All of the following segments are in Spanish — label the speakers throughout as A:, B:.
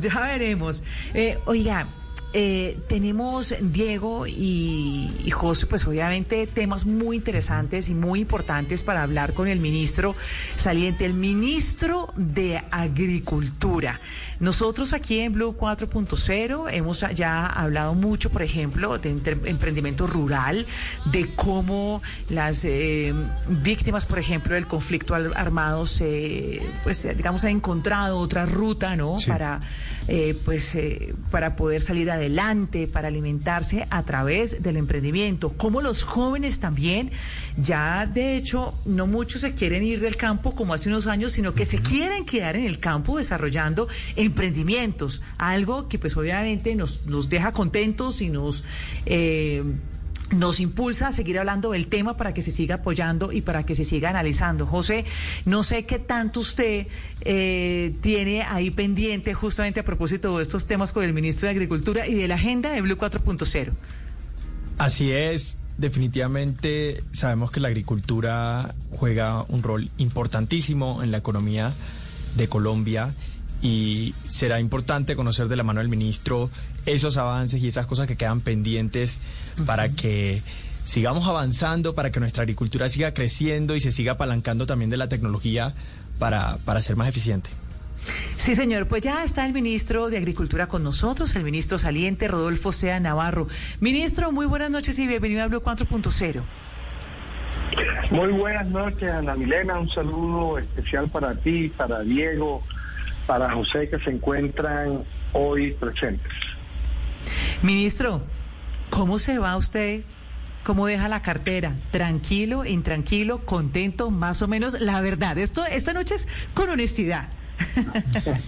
A: Ya veremos. Eh, oiga, eh, tenemos Diego y, y, José, pues obviamente temas muy interesantes y muy importantes para hablar con el ministro saliente, el ministro de Agricultura. Nosotros aquí en Blue 4.0 hemos ya hablado mucho, por ejemplo, de emprendimiento rural, de cómo las eh, víctimas, por ejemplo, del conflicto armado se, pues, digamos, han encontrado otra ruta, ¿no? Sí. Para, eh, pues, eh, para poder salir adelante, para alimentarse a través del emprendimiento. Cómo los jóvenes también, ya de hecho, no muchos se quieren ir del campo como hace unos años, sino que se quieren quedar en el campo desarrollando emprendimientos, algo que pues obviamente nos, nos deja contentos y nos... Eh, nos impulsa a seguir hablando del tema para que se siga apoyando y para que se siga analizando. José, no sé qué tanto usted eh, tiene ahí pendiente justamente a propósito de estos temas con el ministro de Agricultura y de la agenda de Blue 4.0.
B: Así es, definitivamente sabemos que la agricultura juega un rol importantísimo en la economía de Colombia y será importante conocer de la mano del ministro esos avances y esas cosas que quedan pendientes para que sigamos avanzando, para que nuestra agricultura siga creciendo y se siga apalancando también de la tecnología para, para ser más eficiente.
A: Sí, señor. Pues ya está el ministro de Agricultura con nosotros, el ministro saliente Rodolfo Sea Navarro. Ministro, muy buenas noches y bienvenido a Blue 4.0.
C: Muy buenas noches, Ana Milena. Un saludo especial para ti, para Diego, para José, que se encuentran hoy presentes.
A: Ministro, ¿cómo se va usted? ¿Cómo deja la cartera? ¿Tranquilo, intranquilo, contento, más o menos? La verdad, esto esta noche es con honestidad.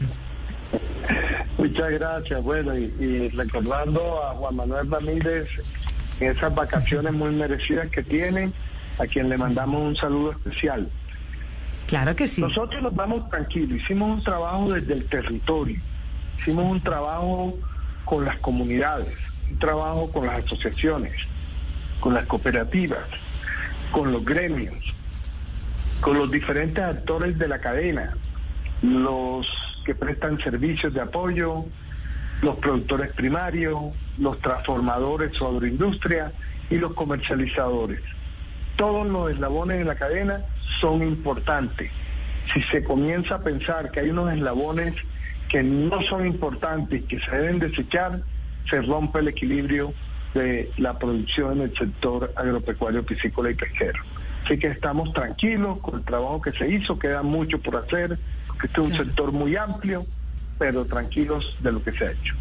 C: Muchas gracias. Bueno, y, y, recordando a Juan Manuel Ramírez esas vacaciones muy merecidas que tiene, a quien le mandamos un saludo especial.
A: Claro que sí.
C: Nosotros nos vamos tranquilos, hicimos un trabajo desde el territorio, hicimos un trabajo con las comunidades, un trabajo con las asociaciones, con las cooperativas, con los gremios, con los diferentes actores de la cadena, los que prestan servicios de apoyo, los productores primarios, los transformadores o agroindustria y los comercializadores. Todos los eslabones de la cadena son importantes. Si se comienza a pensar que hay unos eslabones que no son importantes y que se deben desechar, se rompe el equilibrio de la producción en el sector agropecuario, piscícola y pesquero. Así que estamos tranquilos con el trabajo que se hizo, queda mucho por hacer, porque este es un sector muy amplio, pero tranquilos de lo que se ha hecho.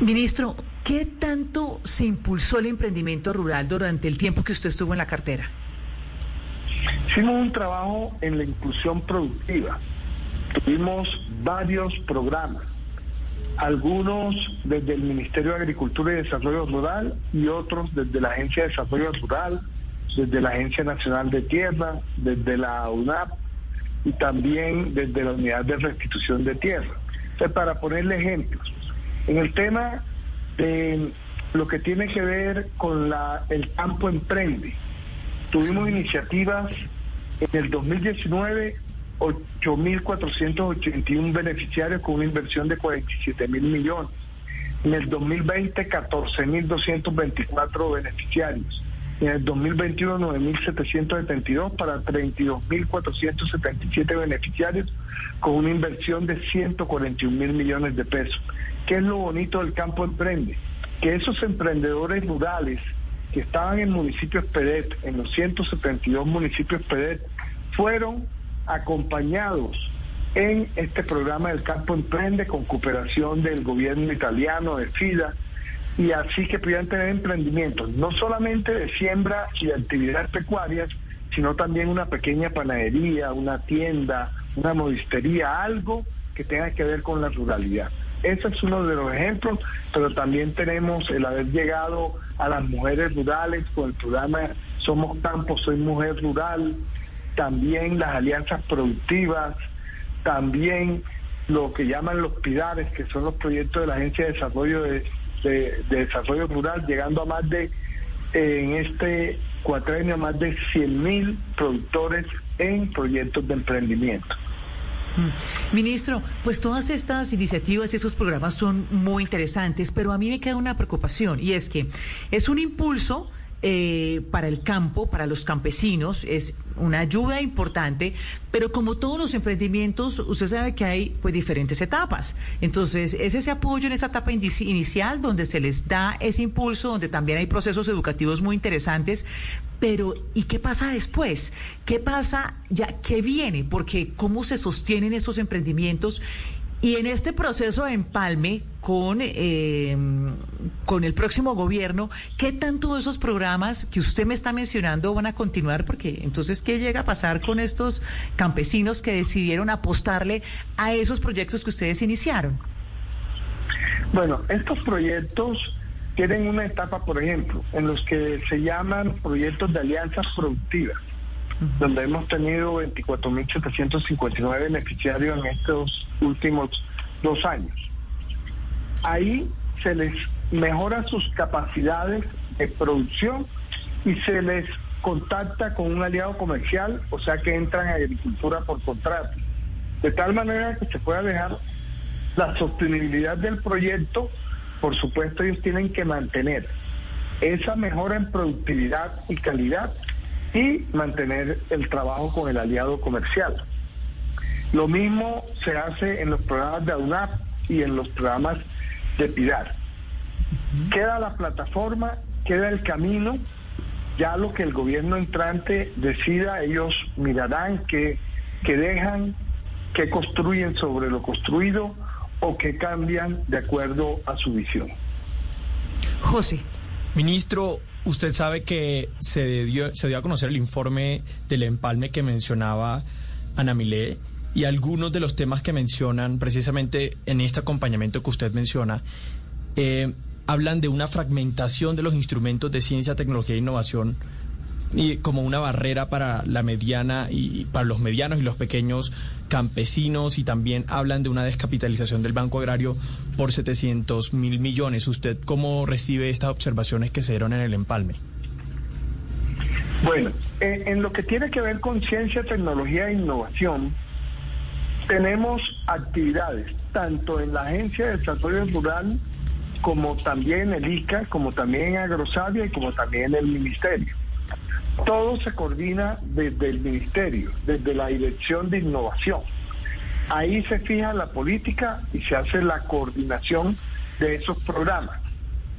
A: Ministro, ¿qué tanto se impulsó el emprendimiento rural durante el tiempo que usted estuvo en la cartera?
C: Hicimos un trabajo en la inclusión productiva. Tuvimos varios programas, algunos desde el Ministerio de Agricultura y Desarrollo Rural y otros desde la Agencia de Desarrollo Rural, desde la Agencia Nacional de Tierra, desde la UNAP y también desde la Unidad de Restitución de Tierra. Para ponerle ejemplos, en el tema de lo que tiene que ver con el campo emprende, tuvimos iniciativas en el 2019 8.481 beneficiarios con una inversión de 47 mil millones. En el 2020, 14.224 beneficiarios. En el 2021, 9.772 para 32.477 beneficiarios con una inversión de 141 mil millones de pesos. ¿Qué es lo bonito del campo emprende? Que esos emprendedores rurales que estaban en municipios PEDET, en los 172 municipios PEDET, fueron acompañados en este programa del campo emprende con cooperación del gobierno italiano, de FIDA, y así que pudieran tener emprendimientos, no solamente de siembra y de actividades pecuarias, sino también una pequeña panadería, una tienda, una modistería, algo que tenga que ver con la ruralidad. Ese es uno de los ejemplos, pero también tenemos el haber llegado a las mujeres rurales con el programa Somos Campo, Soy Mujer Rural, también las alianzas productivas, también lo que llaman los pilares, que son los proyectos de la Agencia de Desarrollo de, Desarrollo Rural, llegando a más de, en este cuatrenio, más de 100 mil productores en proyectos de emprendimiento.
A: Mm. Ministro, pues todas estas iniciativas y esos programas son muy interesantes, pero a mí me queda una preocupación y es que es un impulso eh, para el campo, para los campesinos, es una ayuda importante, pero como todos los emprendimientos, usted sabe que hay pues diferentes etapas. Entonces, es ese apoyo en esa etapa inicial donde se les da ese impulso, donde también hay procesos educativos muy interesantes, pero ¿y qué pasa después? ¿Qué pasa ya? ¿Qué viene? Porque cómo se sostienen esos emprendimientos y en este proceso de empalme con, eh, con el próximo gobierno, ¿qué tanto esos programas que usted me está mencionando van a continuar? Porque entonces, ¿qué llega a pasar con estos campesinos que decidieron apostarle a esos proyectos que ustedes iniciaron?
C: Bueno, estos proyectos tienen una etapa, por ejemplo, en los que se llaman proyectos de alianzas productivas donde hemos tenido 24.759 beneficiarios en estos últimos dos años. Ahí se les mejora sus capacidades de producción y se les contacta con un aliado comercial, o sea que entran a agricultura por contrato, de tal manera que se pueda dejar la sostenibilidad del proyecto, por supuesto ellos tienen que mantener esa mejora en productividad y calidad y mantener el trabajo con el aliado comercial. Lo mismo se hace en los programas de AUNAP y en los programas de PIDAR. Queda la plataforma, queda el camino, ya lo que el gobierno entrante decida, ellos mirarán qué que dejan, qué construyen sobre lo construido o qué cambian de acuerdo a su visión.
A: José.
B: Ministro, Usted sabe que se dio, se dio a conocer el informe del empalme que mencionaba Ana Milé y algunos de los temas que mencionan precisamente en este acompañamiento que usted menciona eh, hablan de una fragmentación de los instrumentos de ciencia, tecnología e innovación y como una barrera para la mediana y para los medianos y los pequeños campesinos y también hablan de una descapitalización del Banco Agrario por 700 mil millones. ¿Usted cómo recibe estas observaciones que se dieron en el empalme?
C: Bueno, en lo que tiene que ver con ciencia, tecnología e innovación, tenemos actividades tanto en la Agencia de Desarrollo Rural como también en el ICA, como también en Agrosavia y como también en el Ministerio. Todo se coordina desde el ministerio, desde la dirección de innovación. Ahí se fija la política y se hace la coordinación de esos programas.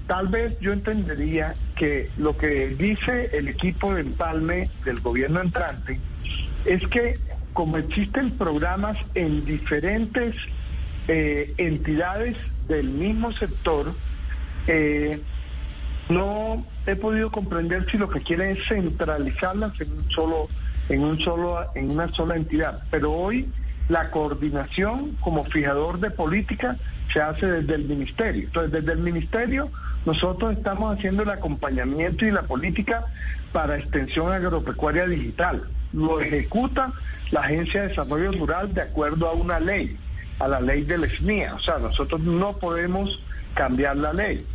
C: Tal vez yo entendería que lo que dice el equipo de empalme del gobierno entrante es que como existen programas en diferentes eh, entidades del mismo sector, eh, no he podido comprender si lo que quieren es centralizarlas en un solo, en un solo, en una sola entidad. Pero hoy la coordinación como fijador de política se hace desde el ministerio. Entonces, desde el ministerio nosotros estamos haciendo el acompañamiento y la política para extensión agropecuaria digital. Lo ejecuta la Agencia de Desarrollo Rural de acuerdo a una ley, a la ley del SNIA. O sea, nosotros no podemos cambiar la ley.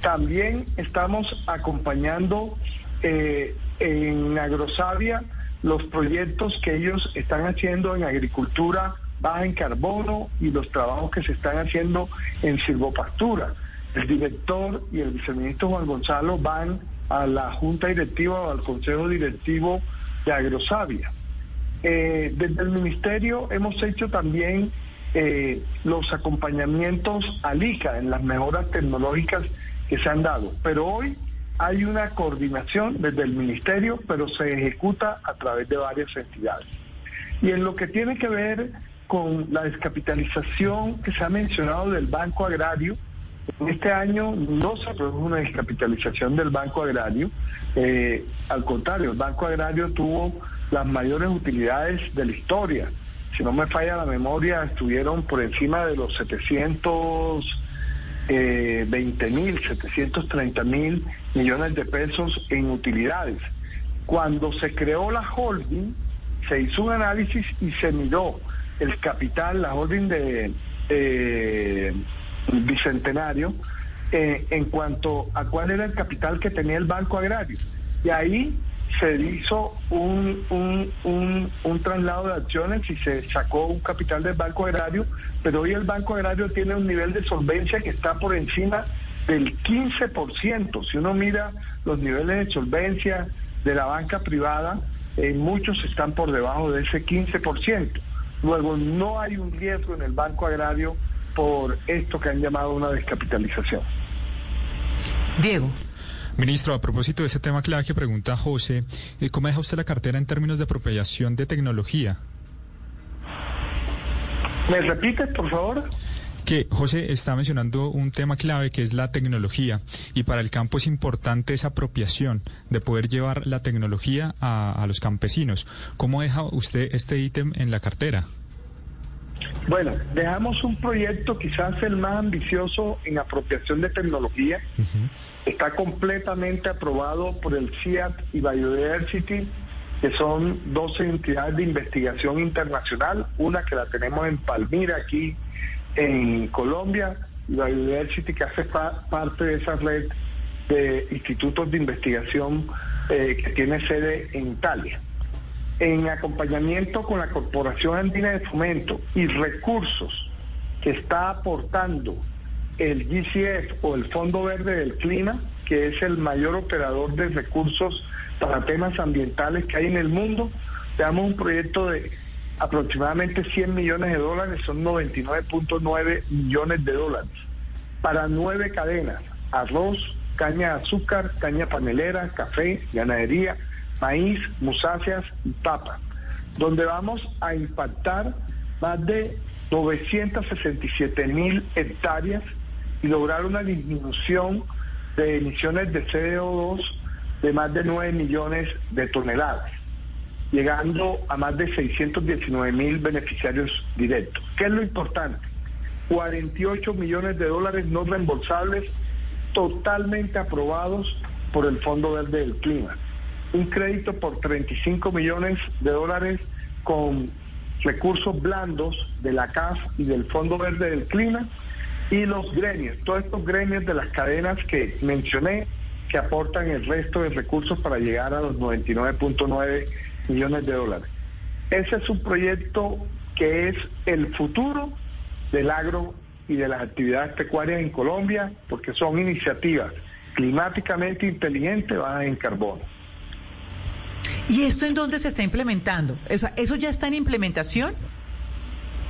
C: También estamos acompañando eh, en Agrosavia los proyectos que ellos están haciendo en agricultura baja en carbono y los trabajos que se están haciendo en silvopastura. El director y el viceministro Juan Gonzalo van a la junta directiva o al consejo directivo de Agrosavia. Eh, desde el ministerio hemos hecho también eh, los acompañamientos al ICA en las mejoras tecnológicas que se han dado. Pero hoy hay una coordinación desde el ministerio, pero se ejecuta a través de varias entidades. Y en lo que tiene que ver con la descapitalización que se ha mencionado del Banco Agrario, en este año no se produjo una descapitalización del Banco Agrario, eh, al contrario, el Banco Agrario tuvo las mayores utilidades de la historia. si no me falla la memoria, estuvieron por encima de los 720 mil, 730 mil millones de pesos en utilidades. Cuando se creó la holding, se hizo un análisis y se miró el capital, la holding de Bicentenario, eh, en cuanto a cuál era el capital que tenía el Banco Agrario. Y ahí se hizo un, un, un, traslado de acciones y se sacó un capital del Banco Agrario, pero hoy el Banco Agrario tiene un nivel de solvencia que está por encima del 15%. Si uno mira los niveles de solvencia de la banca privada, eh, muchos están por debajo de ese 15%. Luego, no hay un riesgo en el Banco Agrario por esto que han llamado una descapitalización.
A: Diego.
D: Ministro, a propósito de ese tema clave que pregunta José, eh, ¿cómo deja usted la cartera en términos de apropiación de tecnología?
C: ¿Me repites, por favor?
D: que José está mencionando un tema clave que es la tecnología y para el campo es importante esa apropiación de poder llevar la tecnología a, a los campesinos. ¿Cómo deja usted este ítem en la cartera?
C: Bueno, dejamos un proyecto quizás el más ambicioso en apropiación de tecnología. Está completamente aprobado por el CIAT y Biodiversity, que son dos entidades de investigación internacional, una que la tenemos en Palmira, aquí en Colombia, y Biodiversity, que hace parte de esa red de institutos de investigación eh, que tiene sede en Italia en acompañamiento con la Corporación Andina de Fomento y recursos que está aportando el GCF o el Fondo Verde del Clima, que es el mayor operador de recursos para temas ambientales que hay en el mundo, damos un proyecto de aproximadamente 100 millones de dólares, son 99.9 millones de dólares, para nueve cadenas, arroz, caña de azúcar, caña panelera, café, ganadería, maíz, musáceas y papa, donde vamos a impactar más de 967 mil hectáreas y lograr una disminución de emisiones de CO2 de más de 9 millones de toneladas, llegando a más de 619 mil beneficiarios directos. ¿Qué es lo importante? 48 millones de dólares no reembolsables totalmente aprobados por el Fondo Verde del Clima un crédito por 35 millones de dólares con recursos blandos de la CAF y del Fondo Verde del Clima y los gremios, todos estos gremios de las cadenas que mencioné que aportan el resto de recursos para llegar a los 99.9 millones de dólares. Ese es un proyecto que es el futuro del agro y de las actividades pecuarias en Colombia, porque son iniciativas climáticamente inteligentes bajas en carbono.
A: ¿Y esto en dónde se está implementando? ¿Eso ya está en implementación?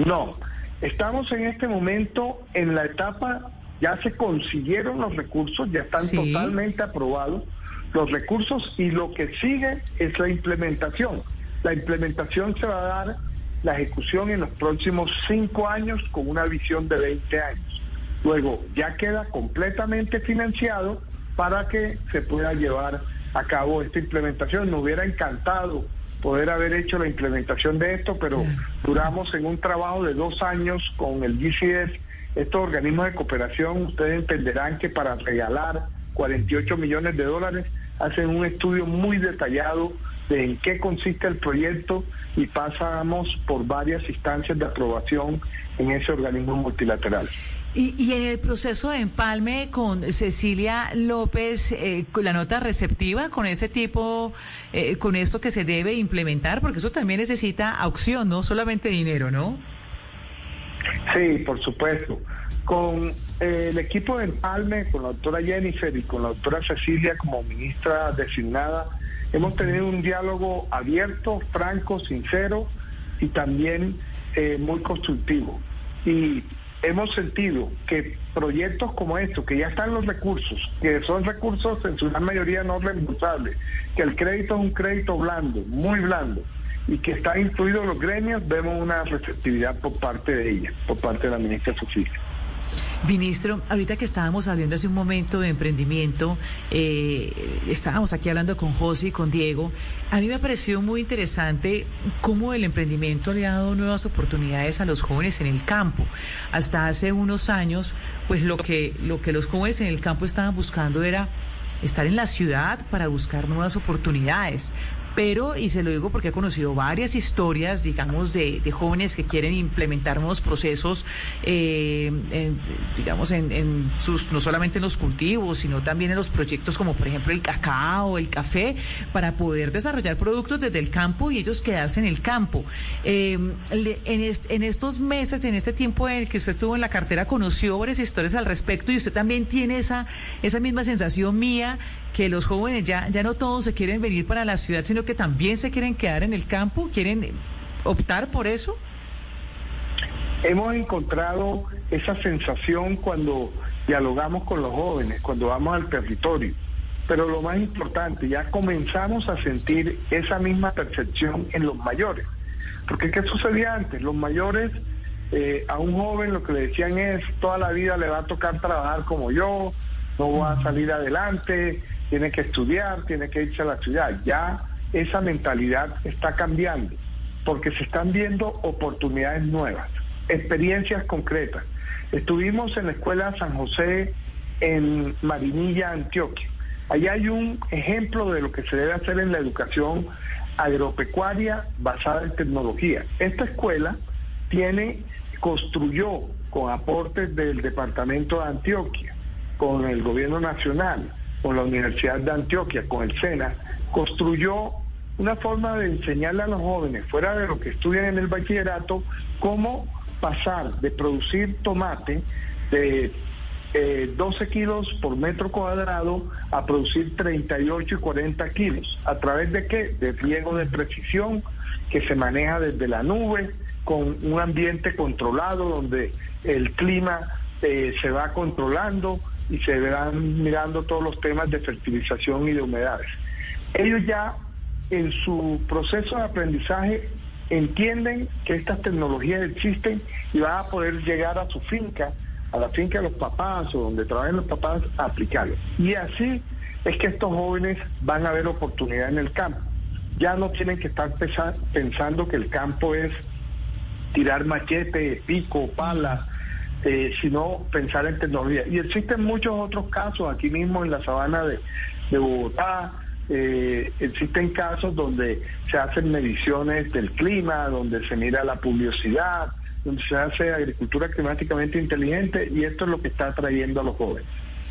C: No, estamos en este momento en la etapa, ya se consiguieron los recursos, ya están totalmente aprobados los recursos y lo que sigue es la implementación. La implementación se va a dar la ejecución en los próximos cinco años con una visión de 20 años. Luego ya queda completamente financiado para que se pueda llevar acabó esta implementación. Nos hubiera encantado poder haber hecho la implementación de esto, pero duramos en un trabajo de dos años con el GCS, estos organismos de cooperación, ustedes entenderán que para regalar 48 millones de dólares hacen un estudio muy detallado de en qué consiste el proyecto y pasamos por varias instancias de aprobación en ese organismo multilateral.
A: Y, en el proceso de empalme con Cecilia López, eh, la nota receptiva con este tipo, eh, con esto que se debe implementar, porque eso también necesita aucción, no solamente dinero, ¿no?
C: Sí, por supuesto. Con eh, el equipo de empalme, con la doctora Jennifer y con la doctora Cecilia como ministra designada, hemos tenido un diálogo abierto, franco, sincero y también muy constructivo. Y hemos sentido que proyectos como estos, que ya están los recursos, que son recursos en su gran mayoría no reembolsables, que el crédito es un crédito blando, muy blando, y que está incluido en los gremios, vemos una receptividad por parte de ella, por parte de la ministra Sofía.
A: Ministro, ahorita que estábamos hablando hace un momento de emprendimiento, eh, estábamos aquí hablando con José y con Diego, a mí me pareció muy interesante cómo el emprendimiento le ha dado nuevas oportunidades a los jóvenes en el campo. Hasta hace unos años, pues lo que, lo que los jóvenes en el campo estaban buscando era estar en la ciudad para buscar nuevas oportunidades, pero, y se lo digo porque he conocido varias historias, digamos, de, jóvenes que quieren implementar nuevos procesos, eh, digamos, en, sus, no solamente en los cultivos, sino también en los proyectos como, por ejemplo, el cacao, el café, para poder desarrollar productos desde el campo y ellos quedarse en el campo. Eh, en, estos meses, en este tiempo en el que usted estuvo en la cartera, conoció varias historias al respecto y usted también tiene esa, esa misma sensación mía que los jóvenes ya, ya no todos se quieren venir para la ciudad, sino que también se quieren quedar en el campo, quieren optar por eso.
C: Hemos encontrado esa sensación cuando dialogamos con los jóvenes, cuando vamos al territorio. Pero lo más importante, ya comenzamos a sentir esa misma percepción en los mayores. Porque ¿qué sucedía antes? Los mayores eh, a un joven lo que le decían es, toda la vida le va a tocar trabajar como yo, no va a salir adelante, tiene que estudiar, tiene que irse a la ciudad. Ya esa mentalidad está cambiando porque se están viendo oportunidades nuevas, experiencias concretas. Estuvimos en la Escuela San José en Marinilla, Antioquia. Allí hay un ejemplo de lo que se debe hacer en la educación agropecuaria basada en tecnología. Esta escuela tiene, construyó con aportes del Departamento de Antioquia, con el Gobierno Nacional, con la Universidad de Antioquia, con el SENA, construyó una forma de enseñarle a los jóvenes, fuera de lo que estudian en el bachillerato, cómo pasar de producir tomate de 12 eh, kilos por metro cuadrado a producir 38 y 40 kilos. ¿A través de qué? De riego de precisión que se maneja desde la nube, con un ambiente controlado donde el clima eh, se va controlando y se verán mirando todos los temas de fertilización y de humedades. Ellos ya en su proceso de aprendizaje entienden que estas tecnologías existen y van a poder llegar a su finca, a la finca de los papás o donde trabajen los papás, a aplicarlo. Y así es que estos jóvenes van a ver oportunidad en el campo. Ya no tienen que estar pensando que el campo es tirar machete, pico, pala, eh, sino pensar en tecnología. Y existen muchos otros casos aquí mismo en la sabana de, Bogotá. Eh, existen casos donde se hacen mediciones del clima, donde se mira la pluviosidad, donde se hace agricultura climáticamente inteligente y esto es lo que está atrayendo a los jóvenes.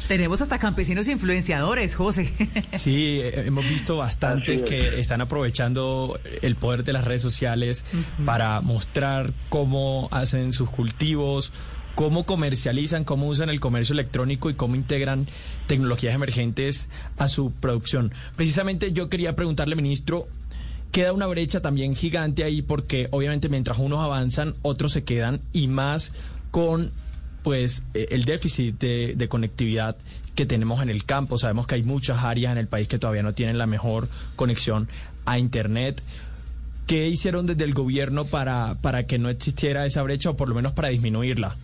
A: Tenemos hasta campesinos influenciadores, José.
B: Sí, eh, hemos visto bastantes que están aprovechando el poder de las redes sociales para mostrar cómo hacen sus cultivos, cómo comercializan, cómo usan el comercio electrónico y cómo integran tecnologías emergentes a su producción. Precisamente yo quería preguntarle, ministro, queda una brecha también gigante ahí porque obviamente mientras unos avanzan, otros se quedan y más con pues eh, el déficit de, de, conectividad que tenemos en el campo. Sabemos que hay muchas áreas en el país que todavía no tienen la mejor conexión a Internet. ¿Qué hicieron desde el gobierno para, para que no existiera esa brecha o por lo menos para disminuirla?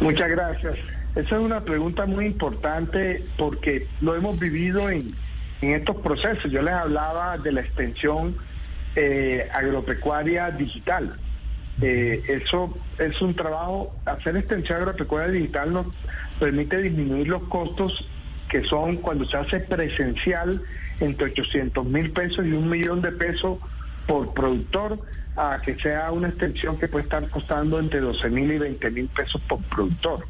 C: Muchas gracias. Esa es una pregunta muy importante porque lo hemos vivido en, estos procesos. Yo les hablaba de la extensión eh, agropecuaria digital. Eh, eso es un trabajo, hacer extensión agropecuaria digital nos permite disminuir los costos que son cuando se hace presencial entre 800 mil pesos y un millón de pesos por productor a que sea una extensión que puede estar costando entre 12 mil y 20 mil pesos por productor.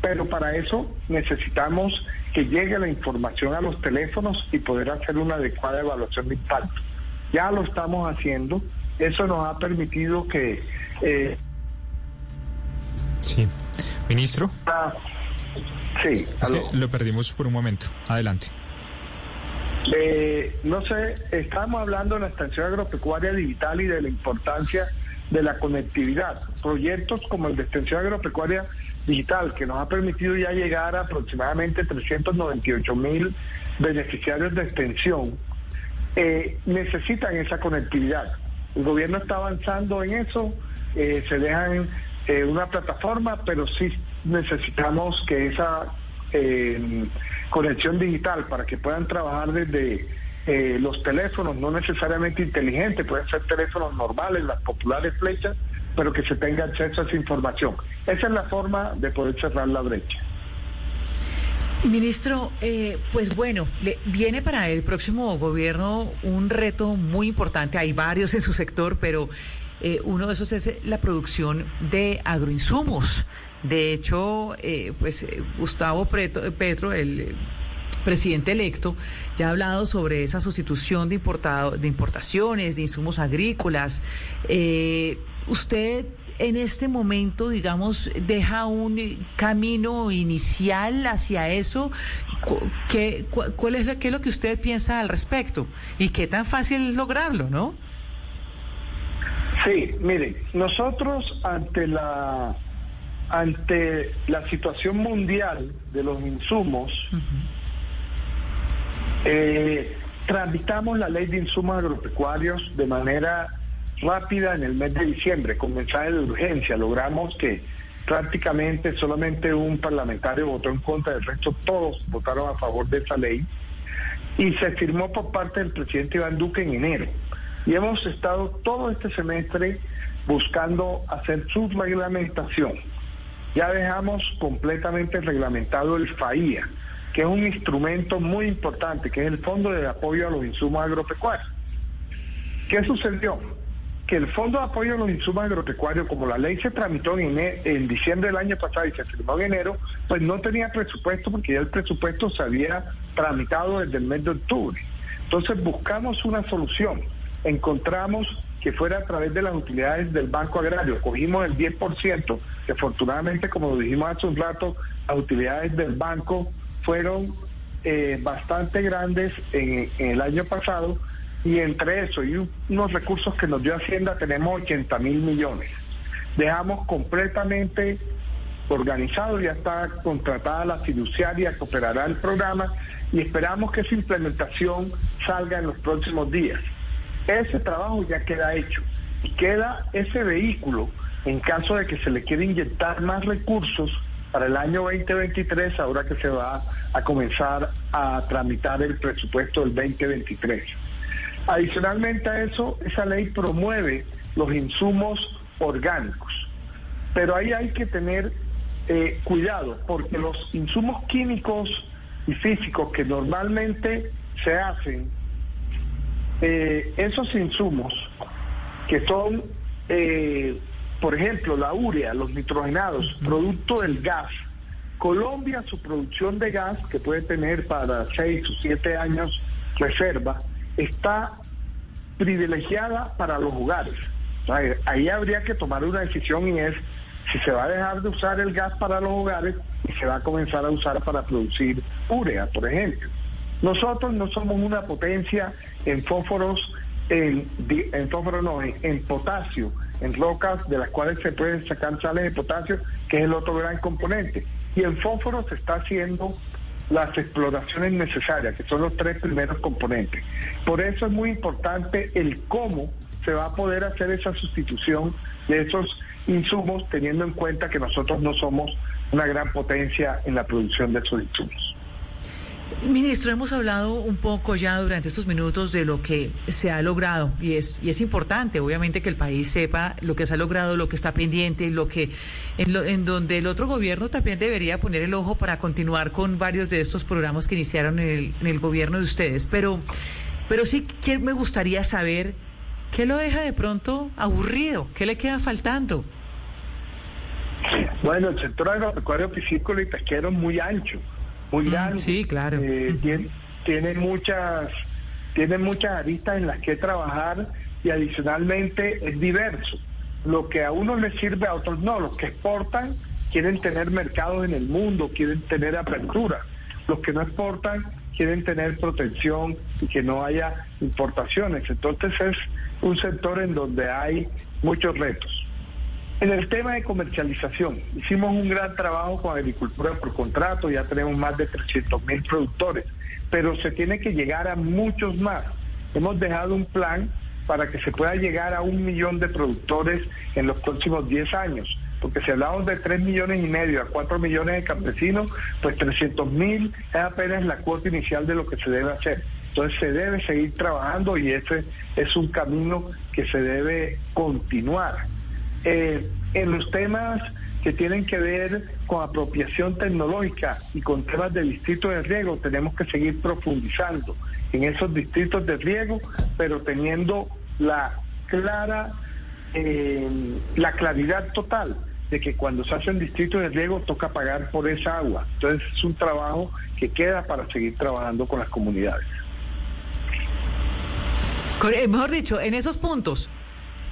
C: Pero para eso necesitamos que llegue la información a los teléfonos y poder hacer una adecuada evaluación de impacto. Ya lo estamos haciendo. Eso nos ha permitido que... Eh,
D: sí. Ministro.
C: Ah, sí.
D: lo perdimos por un momento. Adelante.
C: Eh, no sé, estamos hablando de la extensión agropecuaria digital y de la importancia de la conectividad. Proyectos como el de extensión agropecuaria digital, que nos ha permitido ya llegar a aproximadamente 398 mil beneficiarios de extensión, eh, necesitan esa conectividad. El gobierno está avanzando en eso, eh, se dejan eh, una plataforma, pero sí necesitamos que esa conexión digital para que puedan trabajar desde eh, los teléfonos, no necesariamente inteligentes, pueden ser teléfonos normales, las populares flechas, pero que se tenga acceso a esa información. Esa es la forma de poder cerrar la brecha.
A: Ministro, eh, pues bueno, le, viene para el próximo gobierno un reto muy importante. Hay varios en su sector, pero eh, uno de esos es la producción de agroinsumos. De hecho, eh, pues Gustavo Petro, el presidente electo, ya ha hablado sobre esa sustitución de, importado, de importaciones, de insumos agrícolas. ¿Usted en este momento, digamos, deja un camino inicial hacia eso? ¿Qué, cuál es, ¿Qué es lo que usted piensa al respecto? ¿Y qué tan fácil es lograrlo, no?
C: Sí, mire, nosotros ante la ante la situación mundial de los insumos, eh, tramitamos la ley de insumos agropecuarios de manera rápida en el mes de diciembre con mensaje de urgencia. Logramos que prácticamente solamente un parlamentario votó en contra, del resto todos votaron a favor de esa ley y se firmó por parte del presidente Iván Duque en enero. Y hemos estado todo este semestre buscando hacer su reglamentación. Ya dejamos completamente reglamentado el FAIA, que es un instrumento muy importante, que es el Fondo de Apoyo a los Insumos Agropecuarios. ¿Qué sucedió? que el Fondo de Apoyo a los Insumos Agropecuarios, como la ley se tramitó en, en diciembre del año pasado y se firmó en enero, pues no tenía presupuesto porque ya el presupuesto se había tramitado desde el mes de octubre. Entonces buscamos una solución, encontramos que fuera a través de las utilidades del Banco Agrario, cogimos el 10%, que afortunadamente, como dijimos hace un rato, las utilidades del banco fueron eh, bastante grandes en el año pasado, y entre eso y unos recursos que nos dio Hacienda tenemos 80 mil millones. Dejamos completamente organizado, ya está contratada la fiduciaria que operará el programa y esperamos que esa implementación salga en los próximos días. Ese trabajo ya queda hecho y queda ese vehículo en caso de que se le quiera inyectar más recursos para el año 2023, ahora que se va a comenzar a tramitar el presupuesto del 2023. Adicionalmente a eso, esa ley promueve los insumos orgánicos, pero ahí hay que tener eh, cuidado porque los insumos químicos y físicos que normalmente se hacen, eh, esos insumos que son, eh, por ejemplo, la urea, los nitrogenados, producto del gas, Colombia su producción de gas, que puede tener para seis o siete años reserva, está privilegiada para los hogares. ahí habría que tomar una decisión y es si se va a dejar de usar el gas para los hogares y se va a comenzar a usar para producir urea, por ejemplo. Nosotros no somos una potencia en fósforos, en, en no, en, potasio, en rocas de las cuales se pueden sacar sales de potasio, que es el otro gran componente. Y en fósforo se está haciendo las exploraciones necesarias, que son los tres primeros componentes. Por eso es muy importante el cómo se va a poder hacer esa sustitución de esos insumos, teniendo en cuenta que nosotros no somos una gran potencia en la producción de esos insumos.
A: Ministro, hemos hablado un poco ya durante estos minutos de lo que se ha logrado y es, y es importante, obviamente, que el país sepa lo que se ha logrado, lo que está pendiente, lo que en, en donde el otro gobierno también debería poner el ojo para continuar con varios de estos programas que iniciaron en el, en el gobierno de ustedes. Pero, pero sí que me gustaría saber qué lo deja de pronto aburrido, qué le queda faltando.
C: Bueno, el sector agropecuario, piscícola y pesquero es muy ancho muy grande.
A: Sí, claro.
C: Eh, tiene, muchas, tiene muchas aristas en las que trabajar y adicionalmente es diverso. Lo que a unos les sirve, a otros no. Los que exportan quieren tener mercados en el mundo, quieren tener apertura. Los que no exportan quieren tener protección y que no haya importaciones. Entonces es un sector en donde hay muchos retos. En el tema de comercialización, hicimos un gran trabajo con agricultura por contrato, ya tenemos más de 300 mil productores, pero se tiene que llegar a muchos más. Hemos dejado un plan para que se pueda llegar a un millón de productores en los próximos 10 años, porque si hablamos de 3 millones y medio a 4 millones de campesinos, pues 300 mil es apenas la cuota inicial de lo que se debe hacer. Entonces se debe seguir trabajando y ese es un camino que se debe continuar. Eh, en los temas que tienen que ver con apropiación tecnológica y con temas de distritos de riego, tenemos que seguir profundizando en esos distritos de riego, pero teniendo la clara, eh, la claridad total de que cuando se hacen distritos de riego toca pagar por esa agua. Entonces es un trabajo que queda para seguir trabajando con las comunidades.
A: Eh, mejor dicho, en esos puntos.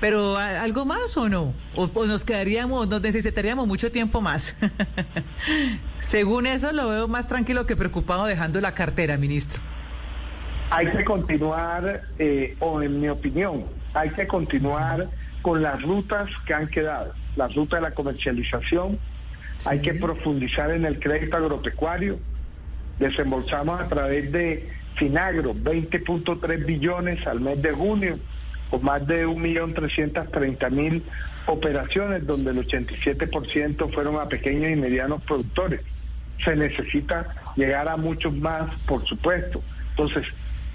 A: Pero ¿algo más o no? ¿O, nos quedaríamos, nos necesitaríamos mucho tiempo más? Según eso lo veo más tranquilo que preocupado dejando la cartera, ministro.
C: Hay que continuar, eh, o en mi opinión, hay que continuar con las rutas que han quedado. La ruta de la comercialización, hay que profundizar en el crédito agropecuario. Desembolsamos a través de Finagro 20.3 billones al mes de junio con más de 1.330.000 operaciones, donde el 87% fueron a pequeños y medianos productores. Se necesita llegar a muchos más, por supuesto. Entonces,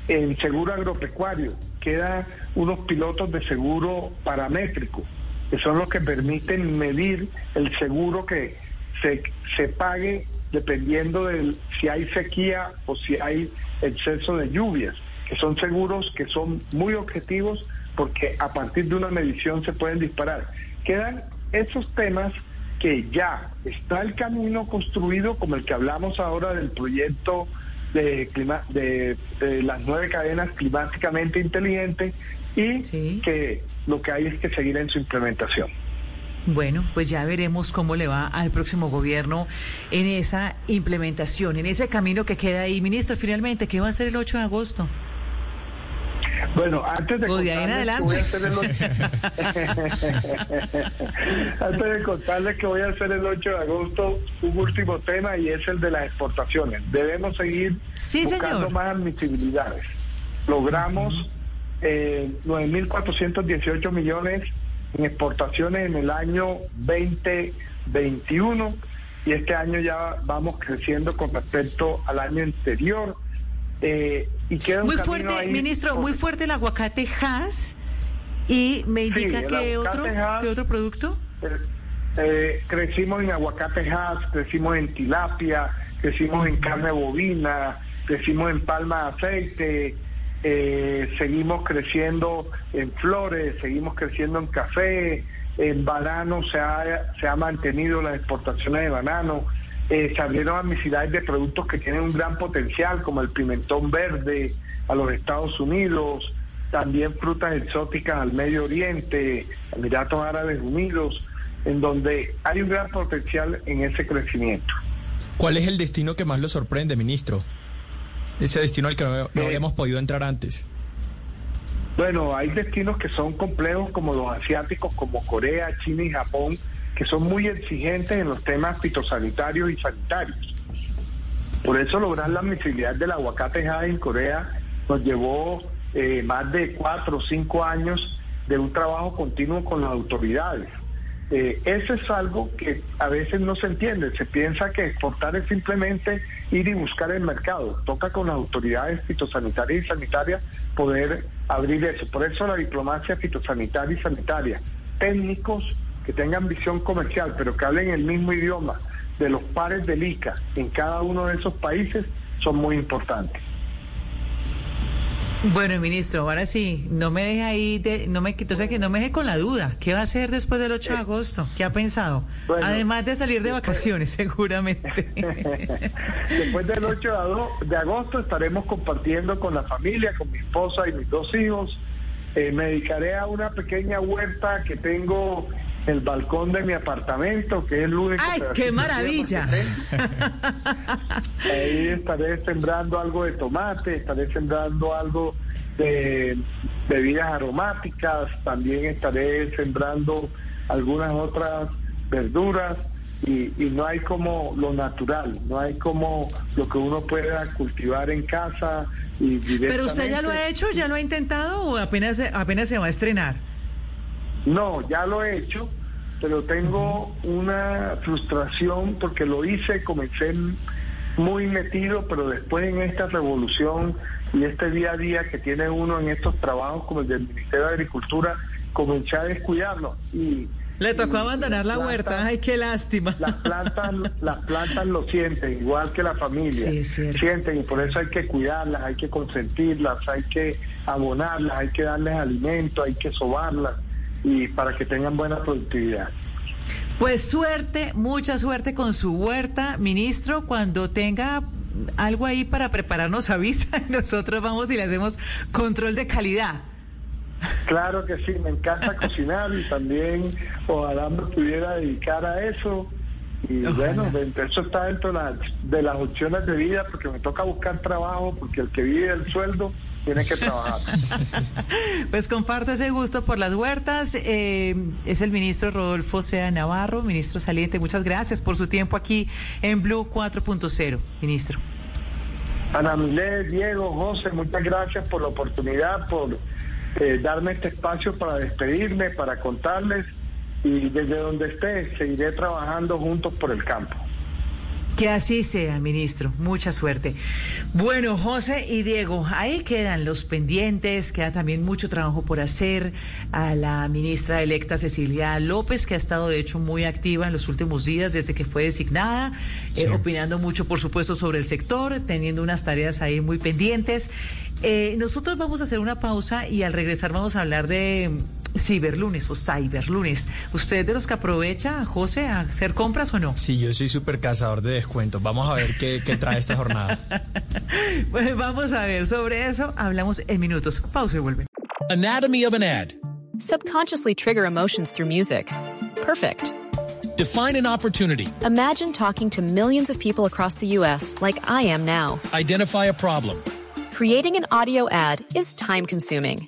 C: en seguro agropecuario quedan unos pilotos de seguro paramétrico, que son los que permiten medir el seguro que se, se pague dependiendo de si hay sequía o si hay exceso de lluvias, que son seguros que son muy objetivos porque a partir de una medición se pueden disparar. Quedan esos temas que ya está el camino construido, como el que hablamos ahora del proyecto de, clima, de, las nueve cadenas climáticamente inteligentes y que lo que hay es que seguir en su implementación.
A: Bueno, pues ya veremos cómo le va al próximo gobierno en esa implementación, en ese camino que queda ahí. Ministro, finalmente, ¿qué va a ser el 8 de agosto?
C: Bueno, antes de, contarles que voy a hacer el 8... antes de contarles que voy a hacer el 8 de agosto, un último tema y es el de las exportaciones. Debemos seguir buscando más admisibilidades. Logramos eh, 9.418 millones en exportaciones en el año 2021 y este año ya vamos creciendo con respecto al año anterior
A: eh, y queda muy fuerte, ministro, muy fuerte el aguacate Hass. Y me indica que otro, otro producto.
C: Eh, eh, crecimos en aguacate Hass, crecimos en tilapia, crecimos en carne bovina, crecimos en palma de aceite, seguimos creciendo en flores, seguimos creciendo en café, en banano se ha, se ha mantenido las exportaciones de banano. Eh, abrieron admisidades de productos que tienen un gran potencial, como el pimentón verde a los Estados Unidos, también frutas exóticas al Medio Oriente, Emiratos Árabes Unidos, en donde hay un gran potencial en ese crecimiento.
B: ¿Cuál es el destino que más lo sorprende, ministro? Ese destino al que no, no eh, habíamos podido entrar antes.
C: Bueno, hay destinos que son complejos como los asiáticos, como Corea, China y Japón, que son muy exigentes en los temas fitosanitarios y sanitarios. Por eso lograr la admisibilidad del aguacate en Corea nos llevó eh, más de cuatro o cinco años de un trabajo continuo con las autoridades. Eh, eso es algo que a veces no se entiende. Se piensa que exportar es simplemente ir y buscar el mercado. Toca con las autoridades fitosanitarias y sanitarias poder abrir eso. Por eso la diplomacia fitosanitaria y sanitaria, técnicos, que tengan visión comercial, pero que hablen el mismo idioma de los pares del ICA en cada uno de esos países son muy importantes.
A: Bueno, ministro, ahora sí, no me deje ahí, de, no me entonces que no me deje con la duda. ¿Qué va a hacer después del 8 de agosto? ¿Qué ha pensado? Además de salir de vacaciones, seguramente.
C: después del 8 de agosto estaremos compartiendo con la familia, con mi esposa y mis dos hijos. Eh, me dedicaré a una pequeña huerta que tengo el balcón de mi apartamento, que es el único...
A: ¡Ay, qué maravilla!
C: Ahí estaré sembrando algo de tomate, estaré sembrando algo de bebidas aromáticas, también estaré sembrando algunas otras verduras y, no hay como lo natural, no hay como lo que uno pueda cultivar en casa y
A: Pero usted ya lo ha hecho, ya lo ha intentado o apenas apenas se va a estrenar?
C: No, ya lo he hecho pero tengo una frustración porque lo hice, comencé muy metido, pero después en esta revolución y este día a día que tiene uno en estos trabajos como el del Ministerio de Agricultura, comencé a descuidarlo y
A: le tocó abandonar la huerta, ay, qué lástima.
C: Las plantas, las plantas lo sienten, igual que la familia.
A: Sí.
C: Sienten y por eso hay que cuidarlas, hay que consentirlas, hay que abonarlas, hay que darles alimento, hay que sobarlas y para que tengan buena productividad.
A: Pues suerte, mucha suerte con su huerta, ministro. Cuando tenga algo ahí para prepararnos, avisa y nosotros vamos y le hacemos control de calidad.
C: Claro que sí, me encanta cocinar y también ojalá me pudiera dedicar a eso. Y bueno, eso está dentro de las, opciones de vida porque me toca buscar trabajo porque el que vive del sueldo tiene que trabajar.
A: pues comparto ese gusto por las huertas. Eh, es el ministro Rodolfo Sea Navarro, ministro saliente. Muchas gracias por su tiempo aquí en Blue 4.0, ministro.
C: Ana Milé, Diego, José, muchas gracias por la oportunidad, por eh, darme este espacio para despedirme, para contarles y desde donde esté seguiré trabajando juntos por el campo.
A: Que así sea, ministro. Mucha suerte. Bueno, José y Diego, ahí quedan los pendientes, queda también mucho trabajo por hacer a la ministra electa Cecilia López, que ha estado de hecho muy activa en los últimos días desde que fue designada, eh, opinando mucho, por supuesto, sobre el sector, teniendo unas tareas ahí muy pendientes. Eh, nosotros vamos a hacer una pausa y al regresar vamos a hablar de ciberlunes o cyberlunes. ¿Usted de los que aprovecha, José, a hacer compras o no?
B: Sí, yo soy súper cazador de descuentos. Vamos a ver qué, qué trae esta jornada.
A: pues vamos a ver, sobre eso hablamos en minutos. Pausa y vuelve.
E: Anatomy of an ad.
F: Subconsciously trigger emotions through music. Perfect.
E: Define an opportunity.
F: Imagine talking to millions of people across the U.S. like I am now.
E: Identify a problem.
F: Creating an audio ad is time consuming.